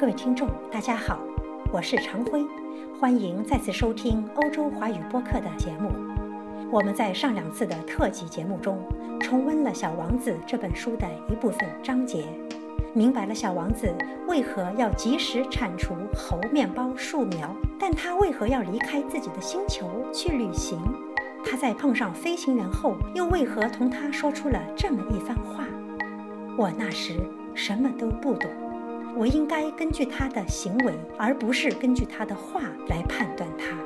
各位听众，大家好，我是常辉，欢迎再次收听欧洲华语播客的节目。我们在上两次的特辑节目中，重温了《小王子》这本书的一部分章节，明白了小王子为何要及时铲除猴面包树苗，但他为何要离开自己的星球去旅行？他在碰上飞行员后，又为何同他说出了这么一番话？我那时什么都不懂，我应该根据他的行为，而不是根据他的话来判断他。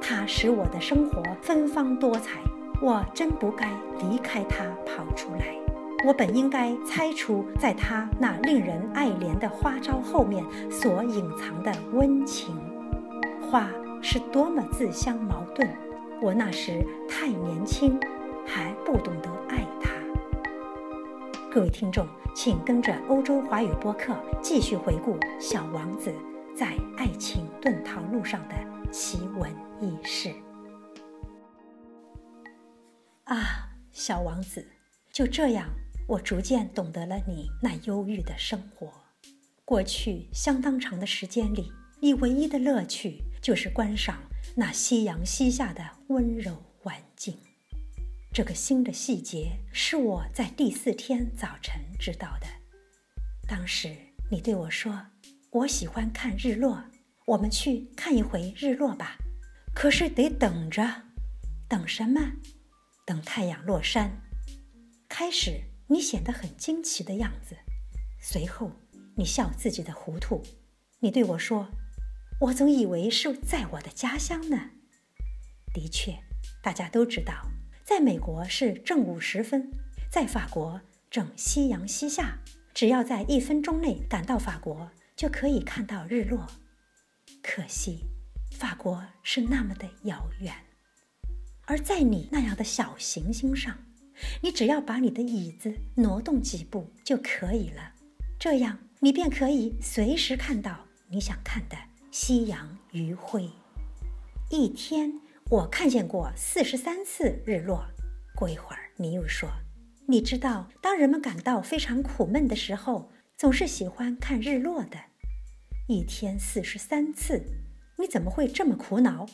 他使我的生活芬芳多彩，我真不该离开他跑出来。我本应该猜出，在他那令人爱怜的花招后面所隐藏的温情。花是多么自相矛盾。我那时太年轻，还不懂得爱他。各位听众，请跟着欧洲华语播客继续回顾小王子在爱情遁逃路上的奇闻异事。啊，小王子，就这样，我逐渐懂得了你那忧郁的生活。过去相当长的时间里，你唯一的乐趣就是观赏。那夕阳西下的温柔晚景，这个新的细节是我在第四天早晨知道的。当时你对我说：“我喜欢看日落，我们去看一回日落吧。”可是得等着，等什么？等太阳落山。开始你显得很惊奇的样子，随后你笑自己的糊涂。你对我说。我总以为是在我的家乡呢。的确，大家都知道，在美国是正午时分，在法国正夕阳西下。只要在一分钟内赶到法国，就可以看到日落。可惜，法国是那么的遥远。而在你那样的小行星上，你只要把你的椅子挪动几步就可以了，这样你便可以随时看到你想看的。夕阳余晖，一天我看见过四十三次日落。过一会儿，你又说：“你知道，当人们感到非常苦闷的时候，总是喜欢看日落的。一天四十三次，你怎么会这么苦恼？”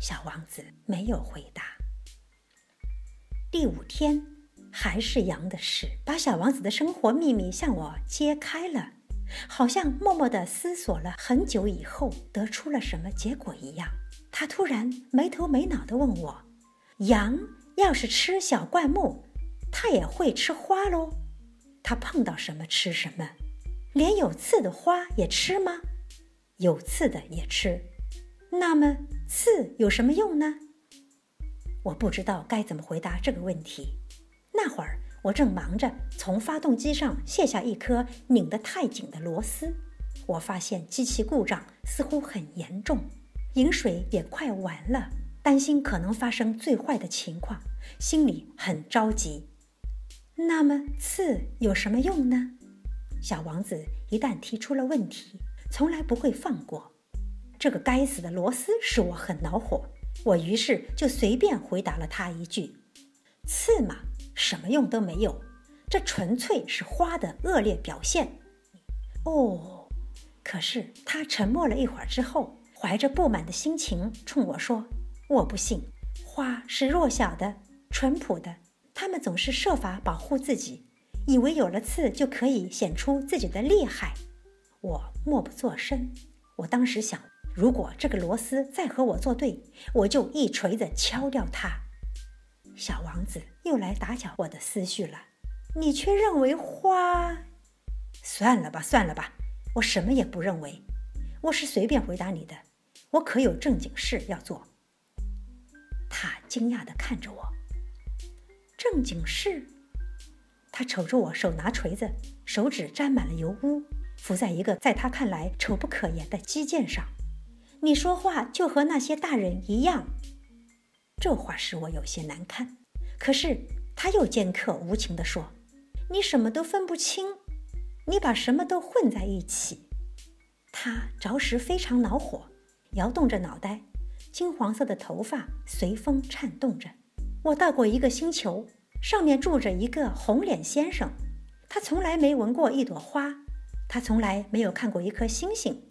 小王子没有回答。第五天，还是羊的事，把小王子的生活秘密向我揭开了。好像默默地思索了很久以后，得出了什么结果一样。他突然没头没脑地问我：“羊要是吃小灌木，它也会吃花喽？它碰到什么吃什么？连有刺的花也吃吗？有刺的也吃。那么刺有什么用呢？”我不知道该怎么回答这个问题。那会儿。我正忙着从发动机上卸下一颗拧得太紧的螺丝，我发现机器故障似乎很严重，饮水也快完了，担心可能发生最坏的情况，心里很着急。那么刺有什么用呢？小王子一旦提出了问题，从来不会放过。这个该死的螺丝使我很恼火，我于是就随便回答了他一句：“刺嘛。”什么用都没有，这纯粹是花的恶劣表现。哦，可是他沉默了一会儿之后，怀着不满的心情冲我说：“我不信，花是弱小的、淳朴的，他们总是设法保护自己，以为有了刺就可以显出自己的厉害。”我默不作声。我当时想，如果这个螺丝再和我作对，我就一锤子敲掉它。小王子又来打搅我的思绪了，你却认为花？算了吧，算了吧，我什么也不认为，我是随便回答你的，我可有正经事要做。他惊讶地看着我，正经事？他瞅着我，手拿锤子，手指沾满了油污，伏在一个在他看来丑不可言的基建上。你说话就和那些大人一样。这话使我有些难堪，可是他又尖刻无情地说：“你什么都分不清，你把什么都混在一起。”他着实非常恼火，摇动着脑袋，金黄色的头发随风颤动着。我到过一个星球，上面住着一个红脸先生，他从来没闻过一朵花，他从来没有看过一颗星星，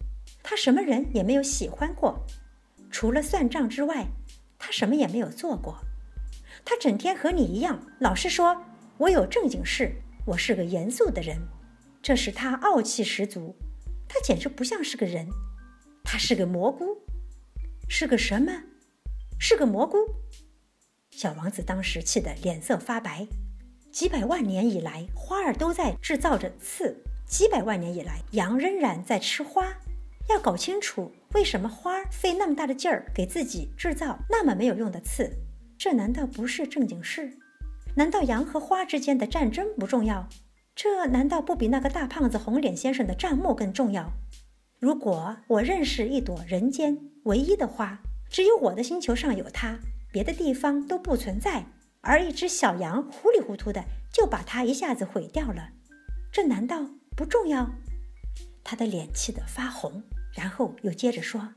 他什么人也没有喜欢过，除了算账之外，他什么也没有做过。他整天和你一样，老是说我有正经事，我是个严肃的人，这使他傲气十足。他简直不像是个人，它是个蘑菇，是个什么？是个蘑菇。小王子当时气得脸色发白。几百万年以来，花儿都在制造着刺；几百万年以来，羊仍然在吃花。要搞清楚为什么花儿费那么大的劲儿给自己制造那么没有用的刺，这难道不是正经事？难道羊和花之间的战争不重要？这难道不比那个大胖子红脸先生的账目更重要？如果我认识一朵人间唯一的花，只有我的星球上有它，别的地方都不存在，而一只小羊糊里糊涂的就把它一下子毁掉了，这难道不重要？他的脸气得发红，然后又接着说：“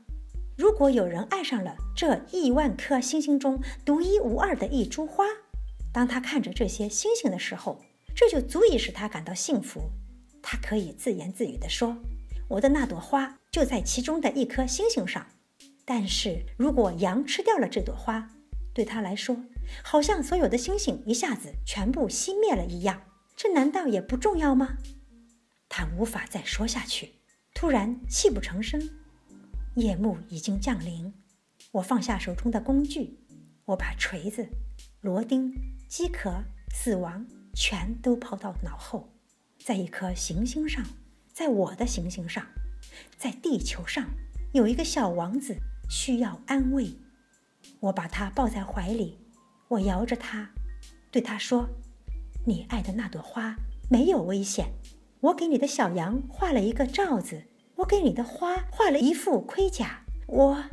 如果有人爱上了这亿万颗星星中独一无二的一株花，当他看着这些星星的时候。”这就足以使他感到幸福，他可以自言自语地说：“我的那朵花就在其中的一颗星星上。”但是如果羊吃掉了这朵花，对他来说，好像所有的星星一下子全部熄灭了一样。这难道也不重要吗？他无法再说下去，突然泣不成声。夜幕已经降临，我放下手中的工具，我把锤子、螺钉、饥渴、死亡。全都抛到脑后，在一颗行星上，在我的行星上，在地球上，有一个小王子需要安慰。我把他抱在怀里，我摇着他，对他说：“你爱的那朵花没有危险。我给你的小羊画了一个罩子，我给你的花画了一副盔甲。我，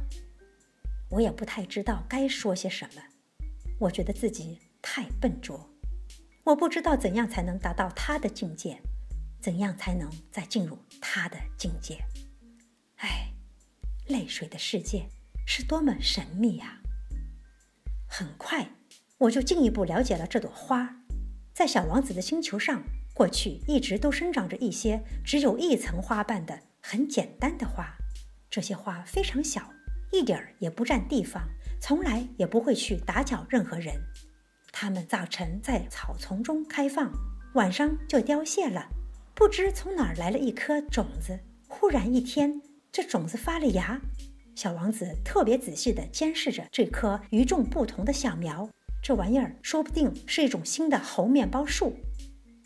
我也不太知道该说些什么。我觉得自己太笨拙。”我不知道怎样才能达到他的境界，怎样才能再进入他的境界。唉，泪水的世界是多么神秘呀！很快，我就进一步了解了这朵花。在小王子的星球上，过去一直都生长着一些只有一层花瓣的很简单的花。这些花非常小，一点儿也不占地方，从来也不会去打搅任何人。它们早晨在草丛中开放，晚上就凋谢了。不知从哪儿来了一颗种子，忽然一天，这种子发了芽。小王子特别仔细地监视着这棵与众不同的小苗。这玩意儿说不定是一种新的猴面包树。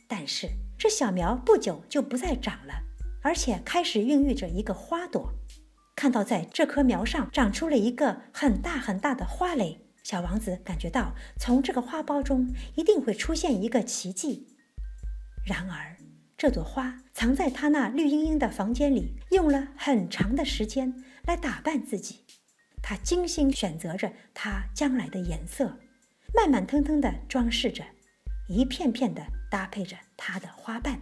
但是这小苗不久就不再长了，而且开始孕育着一个花朵。看到在这棵苗上长出了一个很大很大的花蕾。小王子感觉到，从这个花苞中一定会出现一个奇迹。然而，这朵花藏在他那绿茵茵的房间里，用了很长的时间来打扮自己。他精心选择着它将来的颜色，慢慢腾腾地装饰着，一片片地搭配着它的花瓣。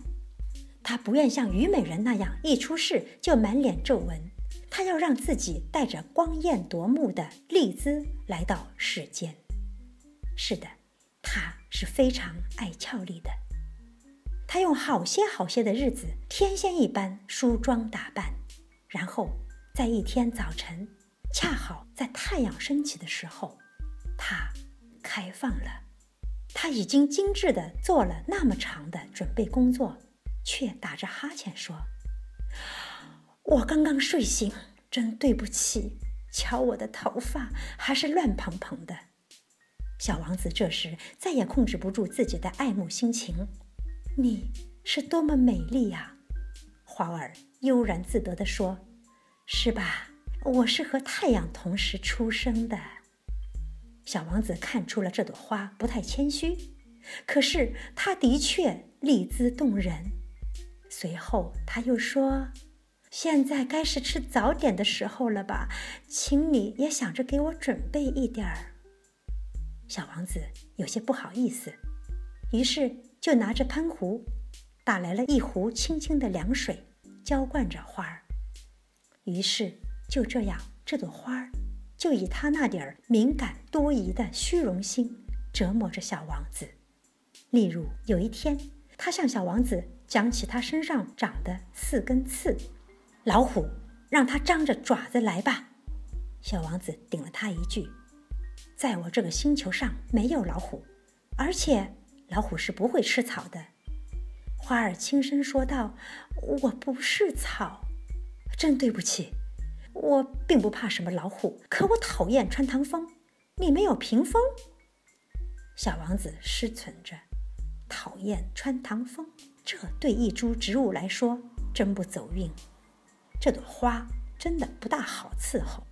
他不愿像虞美人那样一出世就满脸皱纹。他要让自己带着光艳夺目的丽姿来到世间。是的，他是非常爱俏丽的。他用好些好些的日子，天仙一般梳妆打扮，然后在一天早晨，恰好在太阳升起的时候，他开放了。他已经精致地做了那么长的准备工作，却打着哈欠说。我刚刚睡醒，真对不起。瞧我的头发还是乱蓬蓬的。小王子这时再也控制不住自己的爱慕心情。你是多么美丽呀！花儿悠然自得地说：“是吧？我是和太阳同时出生的。”小王子看出了这朵花不太谦虚，可是它的确丽姿动人。随后他又说。现在该是吃早点的时候了吧，请你也想着给我准备一点儿。小王子有些不好意思，于是就拿着喷壶，打来了一壶清清的凉水，浇灌着花儿。于是就这样，这朵花儿就以他那点儿敏感多疑的虚荣心折磨着小王子。例如有一天，他向小王子讲起他身上长的四根刺。老虎，让他张着爪子来吧。小王子顶了他一句：“在我这个星球上没有老虎，而且老虎是不会吃草的。”花儿轻声说道：“我不是草，真对不起。我并不怕什么老虎，可我讨厌穿堂风。你没有屏风。”小王子失存着，讨厌穿堂风，这对一株植物来说真不走运。这朵花真的不大好伺候。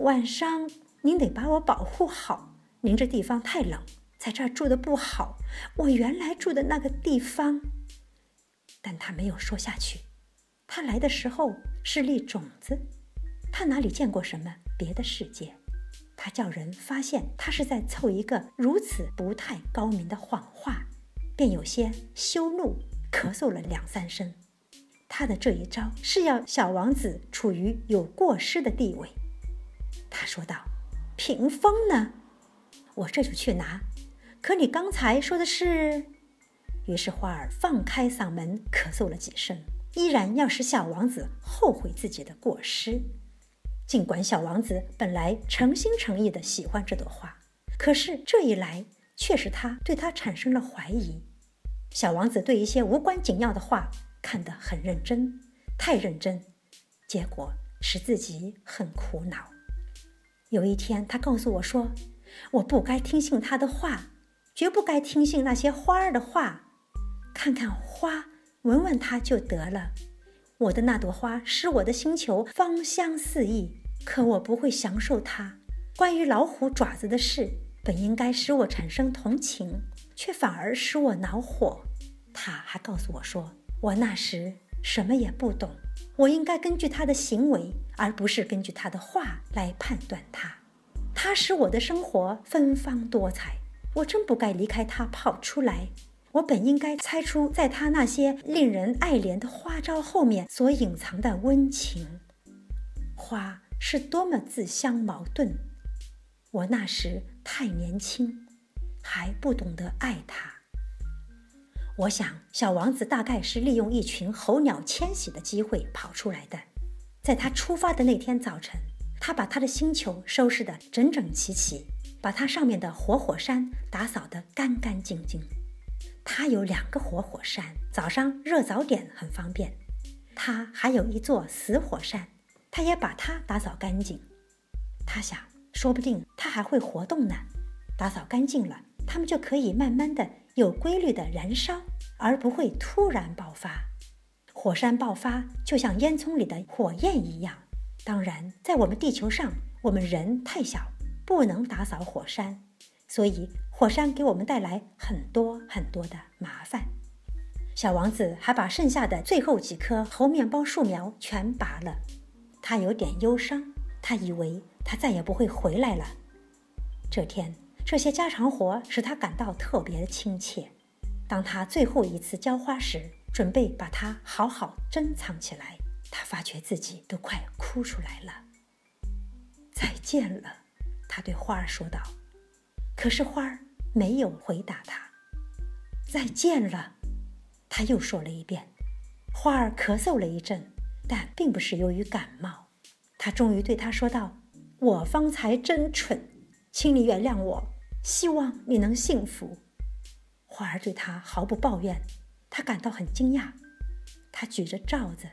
晚上您得把我保护好。您这地方太冷，在这儿住的不好。我原来住的那个地方。但他没有说下去。他来的时候是粒种子，他哪里见过什么别的世界？他叫人发现他是在凑一个如此不太高明的谎话，便有些羞怒，咳嗽了两三声。他的这一招是要小王子处于有过失的地位。他说道：“屏风呢？我这就去拿。可你刚才说的是……”于是花儿放开嗓门咳嗽了几声，依然要使小王子后悔自己的过失。尽管小王子本来诚心诚意的喜欢这朵花，可是这一来却使他对他产生了怀疑。小王子对一些无关紧要的话看得很认真，太认真，结果使自己很苦恼。有一天，他告诉我说：“我不该听信他的话，绝不该听信那些花儿的话。看看花，闻闻它就得了。我的那朵花使我的星球芳香四溢，可我不会享受它。关于老虎爪子的事，本应该使我产生同情，却反而使我恼火。”他还告诉我说：“我那时什么也不懂。”我应该根据他的行为，而不是根据他的话来判断他。他使我的生活芬芳多彩，我真不该离开他跑出来。我本应该猜出，在他那些令人爱怜的花招后面所隐藏的温情。花是多么自相矛盾。我那时太年轻，还不懂得爱他。我想，小王子大概是利用一群候鸟迁徙的机会跑出来的。在他出发的那天早晨，他把他的星球收拾得整整齐齐，把它上面的活火山打扫得干干净净。它有两个活火山，早上热早点很方便。它还有一座死火山，它也把它打扫干净。他想，说不定它还会活动呢。打扫干净了，它们就可以慢慢的。有规律的燃烧，而不会突然爆发。火山爆发就像烟囱里的火焰一样。当然，在我们地球上，我们人太小，不能打扫火山，所以火山给我们带来很多很多的麻烦。小王子还把剩下的最后几棵猴面包树苗全拔了。他有点忧伤，他以为他再也不会回来了。这天。这些家常活使他感到特别的亲切。当他最后一次浇花时，准备把它好好珍藏起来，他发觉自己都快哭出来了。再见了，他对花儿说道。可是花儿没有回答他。再见了，他又说了一遍。花儿咳嗽了一阵，但并不是由于感冒。他终于对他说道：“我方才真蠢，请你原谅我。”希望你能幸福。花儿对他毫不抱怨，他感到很惊讶。他举着罩子，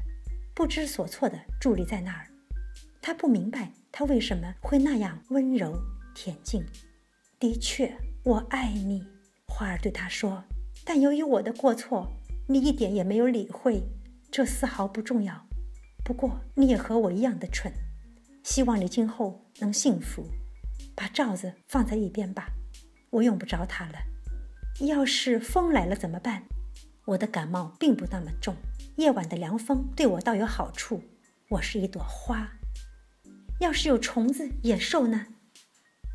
不知所措地伫立在那儿。他不明白他为什么会那样温柔恬静。的确，我爱你，花儿对他说。但由于我的过错，你一点也没有理会。这丝毫不重要。不过你也和我一样的蠢。希望你今后能幸福。把罩子放在一边吧。我用不着它了。要是风来了怎么办？我的感冒并不那么重，夜晚的凉风对我倒有好处。我是一朵花。要是有虫子、野兽呢？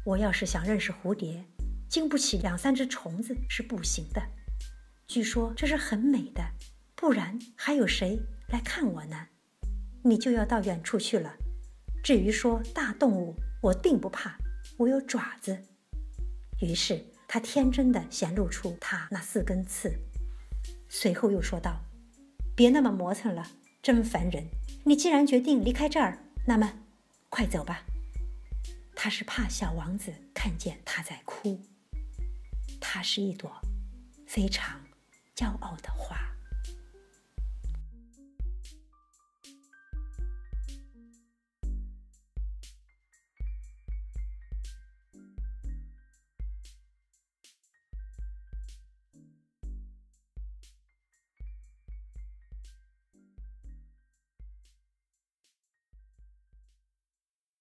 我要是想认识蝴蝶，经不起两三只虫子是不行的。据说这是很美的，不然还有谁来看我呢？你就要到远处去了。至于说大动物，我并不怕，我有爪子。于是他天真的显露出他那四根刺。随后又说道：“别那么磨蹭了，真烦人。你既然决定离开这儿，那么快走吧。”他是怕小王子看见他在哭。他是一朵非常骄傲的花。